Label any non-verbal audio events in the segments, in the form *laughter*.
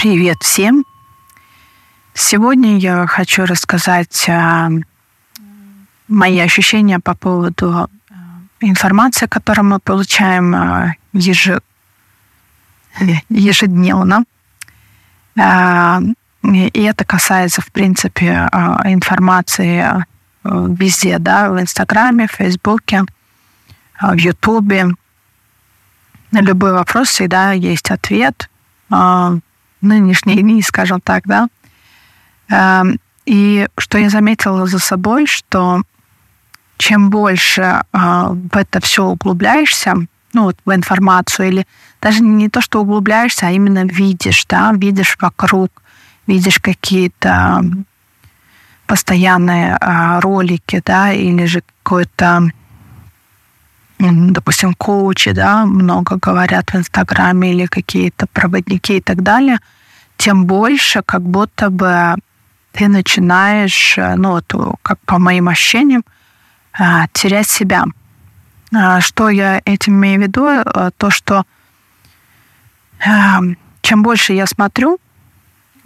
Привет всем! Сегодня я хочу рассказать а, мои ощущения по поводу а, информации, которую мы получаем а, еж... ежедневно. И это касается, в принципе, информации везде, да, в Инстаграме, в Фейсбуке, в Ютубе. На любой вопрос всегда есть ответ нынешние дни, скажем так, да. Эм, и что я заметила за собой, что чем больше э, в это все углубляешься, ну вот в информацию, или даже не то, что углубляешься, а именно видишь, да, видишь вокруг, видишь какие-то постоянные э, ролики, да, или же какой-то допустим, коучи, да, много говорят в Инстаграме или какие-то проводники и так далее, тем больше как будто бы ты начинаешь, э, ну, вот, как по моим ощущениям, э, терять себя. Что я этим имею в виду? Э, то, что чем больше я смотрю,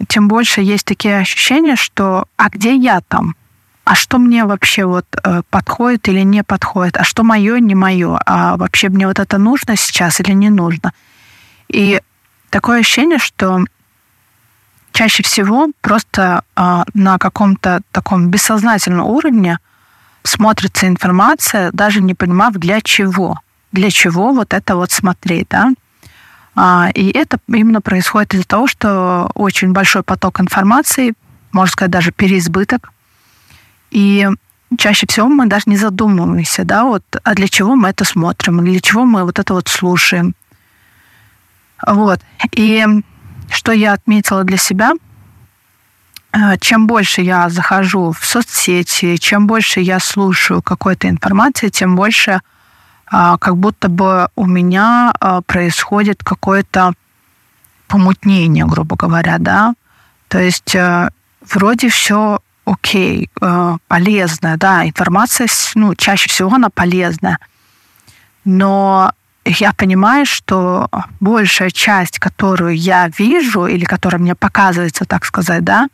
тем больше есть такие ощущения, что а где я там? А что мне вообще вот э, подходит или не подходит, а что мое, не мое, а вообще мне вот это нужно сейчас или не нужно. И такое ощущение, что чаще всего просто э, на каком-то таком бессознательном уровне смотрится информация, даже не понимав, для чего. Для чего вот это вот смотреть, да? А, и это именно происходит из-за того, что очень большой поток информации, можно сказать, даже переизбыток, и чаще всего мы даже не задумываемся, да, вот, а для чего мы это смотрим, для чего мы вот это вот слушаем. Вот. И что я отметила для себя, э, чем больше я захожу в соцсети, чем больше я слушаю какой-то информации, тем больше а, как будто бы у меня а, происходит какое-то помутнение, грубо говоря, да. То есть э, вроде все окей, э, полезная, да, информация, ну, чаще всего она полезная. Но я понимаю, что большая часть, которую я вижу или которая мне показывается, так сказать, да,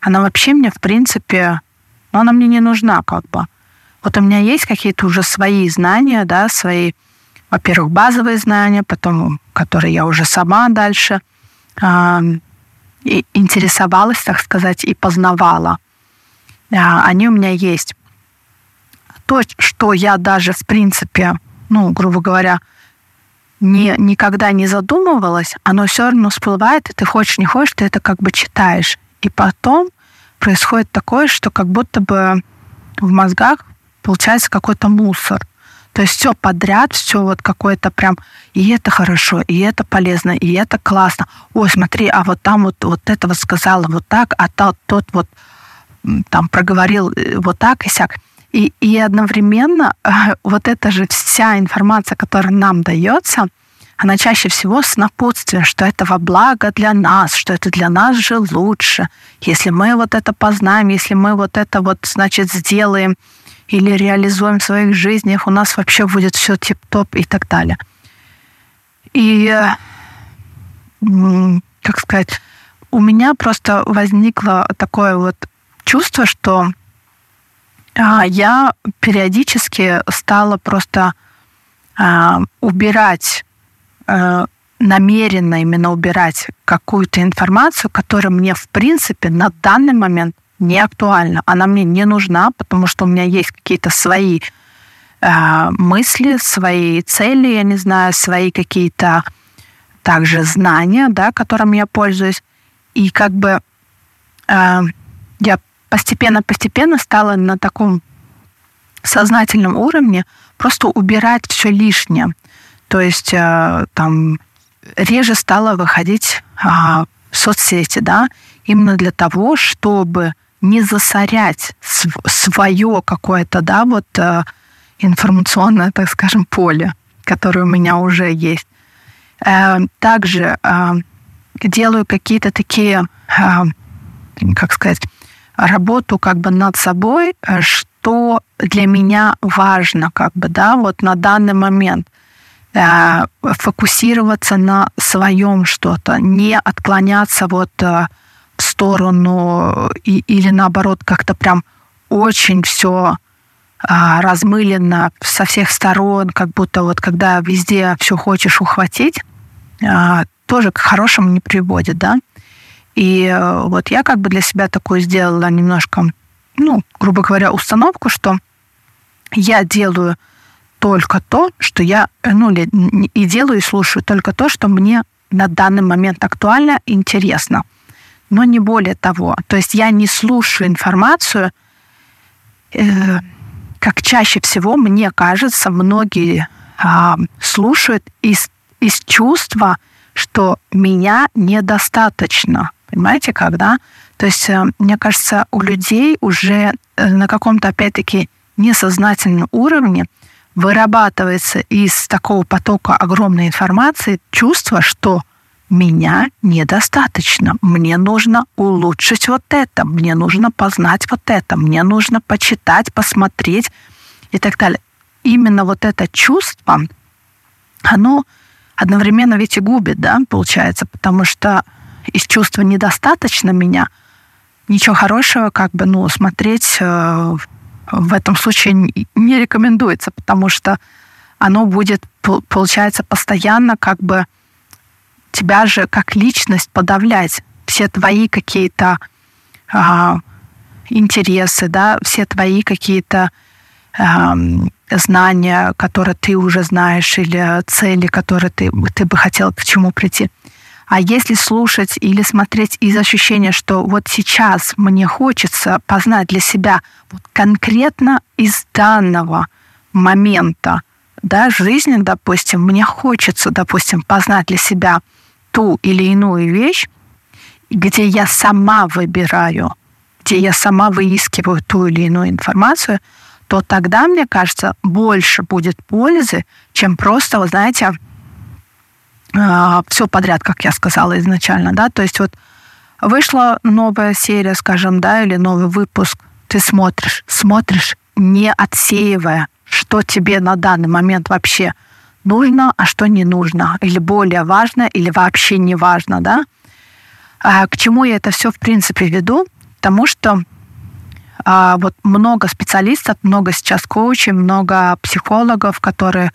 она вообще мне, в принципе, ну, она мне не нужна как бы. Вот у меня есть какие-то уже свои знания, да, свои, во-первых, базовые знания, потом, которые я уже сама дальше э, интересовалась, так сказать, и познавала. А, они у меня есть. То, что я даже, в принципе, ну, грубо говоря, не, никогда не задумывалась, оно все равно всплывает, и ты хочешь, не хочешь, ты это как бы читаешь. И потом происходит такое, что как будто бы в мозгах получается какой-то мусор. То есть все подряд, все вот какое-то прям, и это хорошо, и это полезно, и это классно. Ой, смотри, а вот там вот, вот это вот сказала вот так, а тот, тот вот там проговорил э, вот так и сяк. И, и одновременно э, вот эта же вся информация, которая нам дается, она чаще всего с напутствием, что это во благо для нас, что это для нас же лучше. Если мы вот это познаем, если мы вот это вот, значит, сделаем или реализуем в своих жизнях, у нас вообще будет все тип-топ и так далее. И, как сказать, у меня просто возникло такое вот чувство, что а, я периодически стала просто а, убирать, а, намеренно именно убирать какую-то информацию, которая мне, в принципе, на данный момент не актуальна. Она мне не нужна, потому что у меня есть какие-то свои э, мысли, свои цели, я не знаю, свои какие-то также знания, да, которыми я пользуюсь. И как бы э, я постепенно-постепенно стала на таком сознательном уровне просто убирать все лишнее. То есть э, там реже стала выходить а, в соцсети, да, именно для того, чтобы не засорять свое какое-то, да, вот э, информационное, так скажем, поле, которое у меня уже есть. Э, также делаю какие-то такие, как сказать, работу как бы над собой, что для меня важно как бы, да, вот на данный момент. э, фокусироваться на своем что-то, не отклоняться вот э, в сторону и, или наоборот как-то прям очень все а, размылено со всех сторон, как будто вот когда везде все хочешь ухватить, а, тоже к хорошему не приводит, да. И э, вот я как бы для себя такое сделала немножко, ну, грубо говоря, установку, что я делаю только то, что я, э, ну, и делаю, и слушаю только то, что мне на данный момент актуально, интересно. Но не более того. То есть я не слушаю информацию, э, как чаще всего, мне кажется, многие э, слушают из, из чувства, что меня недостаточно. Понимаете, когда? То есть, э, мне кажется, у людей уже э, на каком-то, опять-таки, несознательном уровне вырабатывается из такого потока огромной информации чувство, что меня недостаточно. Мне нужно улучшить вот это, мне нужно познать вот это, мне нужно почитать, посмотреть и так далее. Именно вот это чувство, оно одновременно ведь и губит, да, получается, потому что из чувства недостаточно меня ничего хорошего как бы, ну, смотреть э, в этом случае не рекомендуется, потому что оно будет, получается, постоянно как бы тебя же как личность подавлять. Все твои какие-то э, интересы, да, все твои какие-то э, знания, которые ты уже знаешь, или цели, которые ты, ты бы хотел к чему прийти. А если слушать или смотреть из ощущения, что вот сейчас мне хочется познать для себя вот конкретно из данного момента да, жизни, допустим, мне хочется, допустим, познать для себя ту или иную вещь, где я сама выбираю, где я сама выискиваю ту или иную информацию, то тогда, мне кажется, больше будет пользы, чем просто, вы знаете, все подряд, как я сказала изначально, да, то есть вот вышла новая серия, скажем, да, или новый выпуск, ты смотришь, смотришь, не отсеивая, что тебе на данный момент вообще нужно, а что не нужно, или более важно, или вообще не важно, да. А к чему я это все в принципе веду? Потому что а, вот много специалистов, много сейчас коучей, много психологов, которые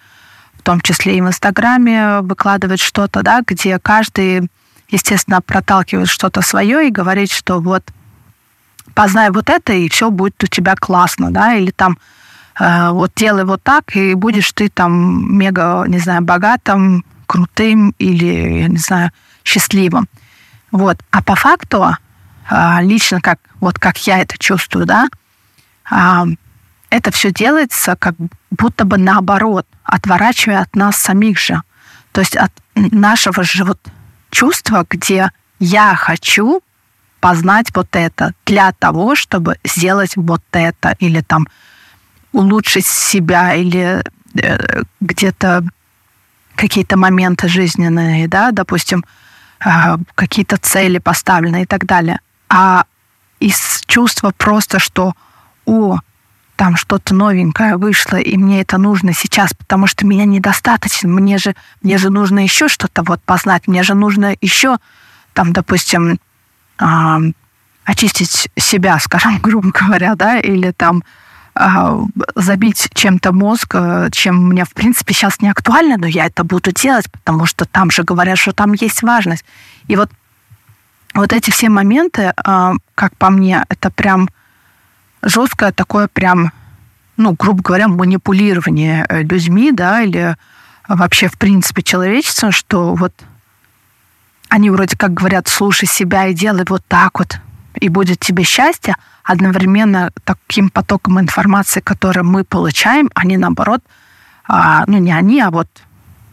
том числе и в Инстаграме выкладывают что-то, да, где каждый, естественно, проталкивает что-то свое и говорит, что вот познай вот это, и все будет у тебя классно, да, или там э, вот делай вот так, и будешь ты там мега, не знаю, богатым, крутым или, я не знаю, счастливым. Вот. А по факту, э, лично как, вот как я это чувствую, да, э, это все делается как будто бы наоборот, отворачивая от нас самих же. То есть от нашего же вот чувства, где я хочу познать вот это для того, чтобы сделать вот это, или там улучшить себя, или э, где-то какие-то моменты жизненные, да, допустим, э, какие-то цели поставлены и так далее. А из чувства просто, что, о, там что-то новенькое вышло, и мне это нужно сейчас, потому что меня недостаточно, мне же, мне же нужно еще что-то вот познать, мне же нужно еще, там, допустим, э, очистить себя, скажем, *laughs* грубо говоря, да, или там э, забить чем-то мозг, э, чем мне, в принципе, сейчас не актуально, но я это буду делать, потому что там же говорят, что там есть важность. И вот, вот эти все моменты, э, как по мне, это прям жесткое такое прям, ну, грубо говоря, манипулирование э, людьми, да, или вообще, в принципе, человечеством, что вот они вроде как говорят, слушай себя и делай вот так вот, и будет тебе счастье, одновременно таким потоком информации, который мы получаем, они наоборот, а, ну не они, а вот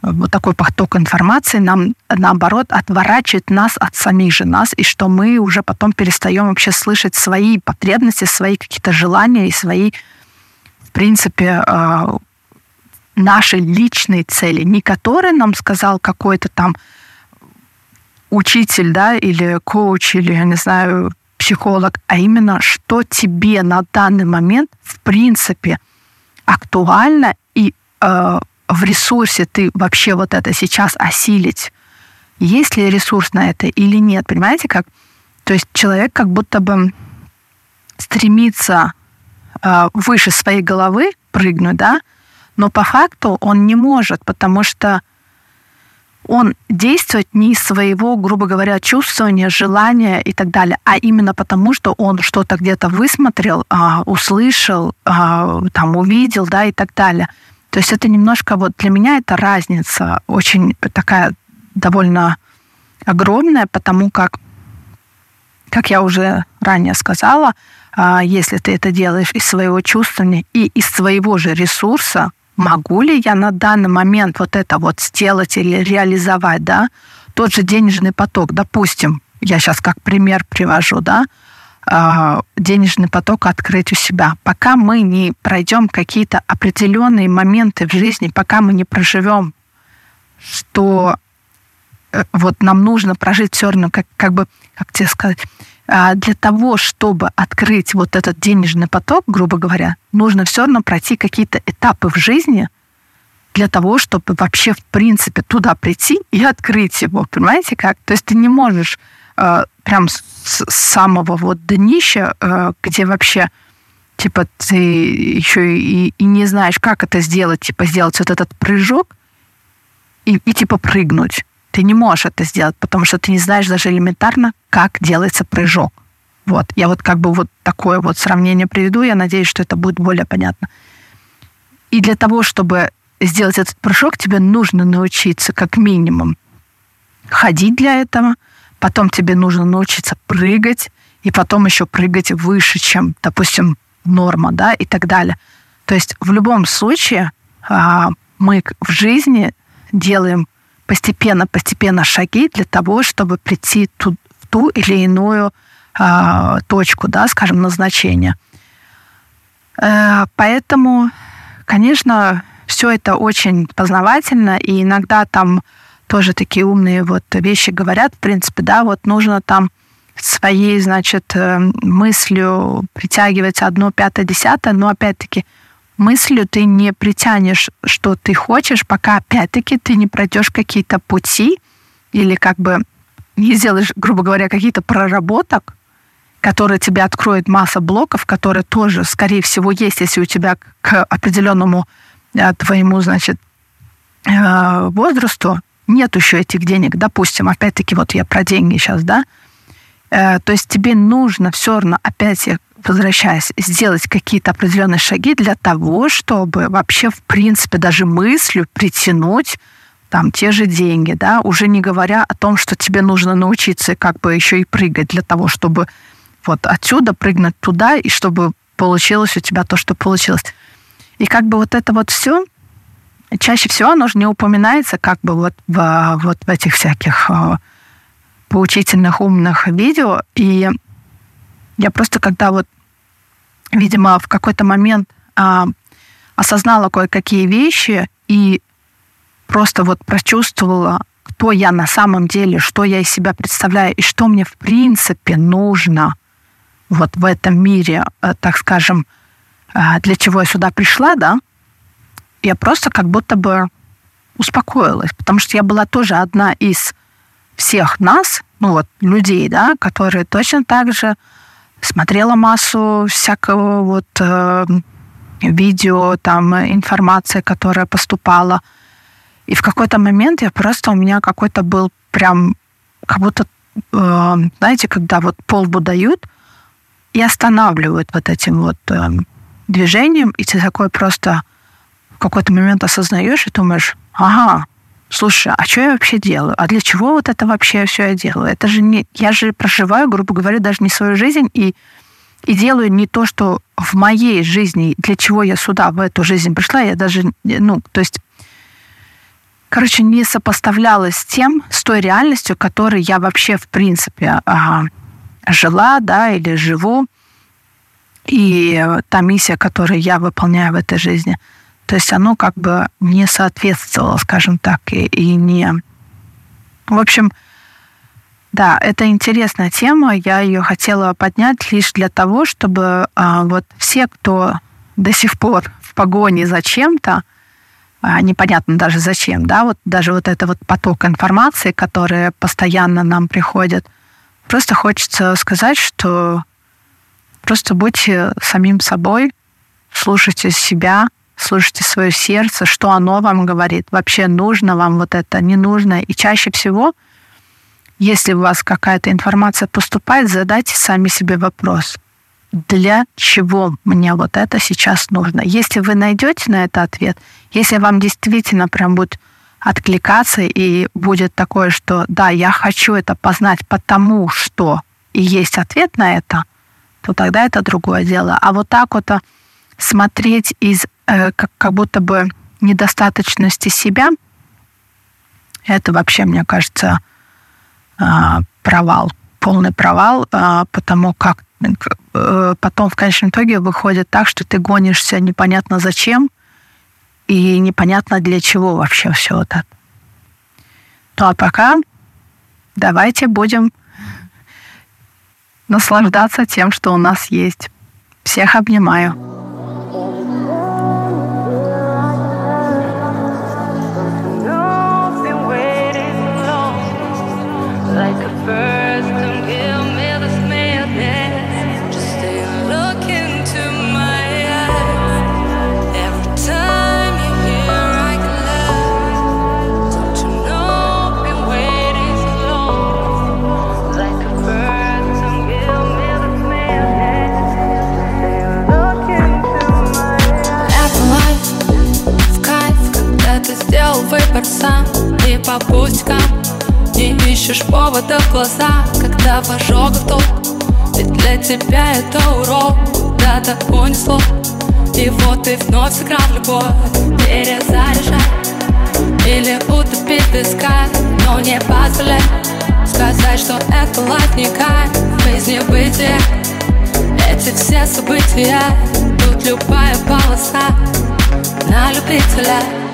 вот такой поток информации нам, наоборот, отворачивает нас от самих же нас, и что мы уже потом перестаем вообще слышать свои потребности, свои какие-то желания и свои, принципе, э, наши личные цели, не которые нам сказал какой-то там учитель, да, или коуч, или, я не знаю, психолог, а именно, что тебе на данный момент, в принципе, актуально и э, в ресурсе ты вообще вот это сейчас осилить? Есть ли ресурс на это или нет? Понимаете, как? То есть человек как будто бы стремится выше своей головы прыгнуть, да, но по факту он не может, потому что он действует не из своего, грубо говоря, чувствования, желания и так далее, а именно потому, что он что-то где-то высмотрел, а, услышал, а, там увидел, да, и так далее. То есть это немножко вот для меня это разница очень такая довольно огромная, потому как, как я уже ранее сказала, если ты это делаешь из своего чувствования и из своего же ресурса, могу ли я на данный момент вот это вот сделать или реализовать, да, тот же денежный поток, допустим, я сейчас как пример привожу, да, а, денежный поток открыть у себя. Пока мы не пройдем какие-то определенные моменты в жизни, пока мы не проживем, что вот нам нужно прожить все равно, как, как бы, как тебе сказать, а, для того, чтобы открыть вот этот денежный поток, грубо говоря, нужно все равно пройти какие-то этапы в жизни для того, чтобы вообще, в принципе, туда прийти и открыть его. Понимаете как? То есть ты не можешь э, прям с самого вот днища, э, где вообще типа ты еще и, и не знаешь, как это сделать, типа сделать вот этот прыжок и, и типа прыгнуть. Ты не можешь это сделать, потому что ты не знаешь даже элементарно, как делается прыжок. Вот. Я вот как бы вот такое вот сравнение приведу. Я надеюсь, что это будет более понятно. И для того, чтобы сделать этот прыжок, тебе нужно научиться как минимум ходить для этого, потом тебе нужно научиться прыгать, и потом еще прыгать выше, чем, допустим, норма, да, и так далее. То есть в любом случае а, мы в жизни делаем постепенно-постепенно шаги для того, чтобы прийти ту, в ту или иную э, точку, да, скажем, назначения. Э, поэтому, конечно, все это очень познавательно, и иногда там тоже такие умные вот вещи говорят, в принципе, да, вот нужно там своей, значит, э, мыслью притягивать одно, пятое, десятое, но опять-таки мыслью ты не притянешь, что ты хочешь, пока опять-таки ты не пройдешь какие-то пути или как бы не сделаешь, грубо говоря, какие-то проработок, которые тебе откроют масса блоков, которые тоже, скорее всего, есть, если у тебя к определенному э, твоему, значит, э, возрасту нет еще этих денег. Допустим, опять-таки, вот я про деньги сейчас, да, э, то есть тебе нужно все равно, опять возвращаясь, сделать какие-то определенные шаги для того, чтобы вообще, в принципе, даже мыслью притянуть там те же деньги, да, уже не говоря о том, что тебе нужно научиться как бы еще и прыгать для того, чтобы вот отсюда прыгнуть туда, и чтобы получилось у тебя то, что получилось. И как бы вот это вот все, чаще всего оно же не упоминается как бы вот в, вот в этих всяких э, поучительных умных видео. И я просто когда вот видимо, в какой-то момент а, осознала кое-какие вещи и просто вот прочувствовала, кто я на самом деле, что я из себя представляю и что мне в принципе нужно вот в этом мире, э, так скажем, э, для чего я сюда пришла, да, я просто как будто бы успокоилась, потому что я была тоже одна из всех нас, ну вот людей, да, которые точно так же смотрела массу всякого вот э, видео, там информация, которая поступала. И в какой-то момент я просто у меня какой-то был прям как будто, э, знаете, когда вот полбу дают и останавливают вот этим вот э, движением, и ты такой просто в какой-то момент осознаешь и думаешь, ага, слушай, а что я вообще делаю? А для чего вот это вообще все я делаю? Это же не... Я же проживаю, грубо говоря, даже не свою жизнь и, и делаю не то, что в моей жизни, для чего я сюда, в эту жизнь пришла, я даже, ну, то есть, короче, не сопоставлялась с тем, с той реальностью, которой я вообще, в принципе, жила, да, или живу, и та миссия, которую я выполняю в этой жизни – то есть оно как бы не соответствовало, скажем так, и, и не... В общем, да, это интересная тема. Я ее хотела поднять лишь для того, чтобы а, вот все, кто до сих пор в погоне за чем-то, а, непонятно даже зачем, да, вот даже вот это вот поток информации, который постоянно нам приходит, просто хочется сказать, что просто будьте самим собой, слушайте себя, слушайте свое сердце, что оно вам говорит, вообще нужно вам вот это, не нужно. И чаще всего, если у вас какая-то информация поступает, задайте сами себе вопрос, для чего мне вот это сейчас нужно. Если вы найдете на это ответ, если вам действительно прям будет откликаться и будет такое, что да, я хочу это познать потому, что и есть ответ на это, то тогда это другое дело. А вот так вот смотреть из как, как будто бы недостаточности себя, это вообще, мне кажется, э, провал, полный провал, э, потому как э, потом в конечном итоге выходит так, что ты гонишься непонятно зачем и непонятно для чего вообще все это. Ну а пока давайте будем наслаждаться тем, что у нас есть. Всех обнимаю. Выбор сам. И по пустякам Не ищешь повода в глаза. Когда в ожогах Ведь для тебя это урок. Куда-то унесло И вот ты вновь сыграл любовь. Перезаряжай Или утопить песка Но не позволяй Сказать, что это кайф. Без небытия Эти все события. Тут любая полоса На любителя